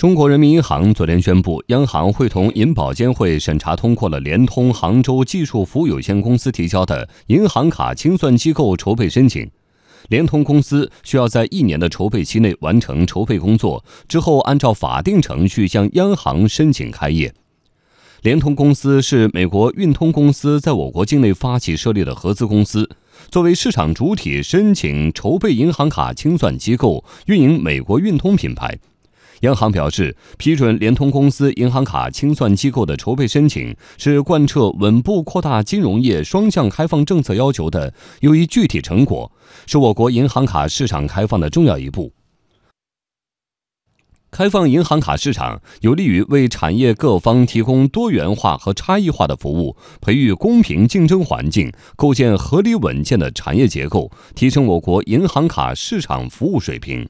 中国人民银行昨天宣布，央行会同银保监会审查通过了联通杭州技术服务有限公司提交的银行卡清算机构筹备申请。联通公司需要在一年的筹备期内完成筹备工作，之后按照法定程序向央行申请开业。联通公司是美国运通公司在我国境内发起设立的合资公司，作为市场主体申请筹备银行卡清算机构，运营美国运通品牌。央行表示，批准联通公司银行卡清算机构的筹备申请，是贯彻稳步扩大金融业双向开放政策要求的又一具体成果，是我国银行卡市场开放的重要一步。开放银行卡市场，有利于为产业各方提供多元化和差异化的服务，培育公平竞争环境，构建合理稳健的产业结构，提升我国银行卡市场服务水平。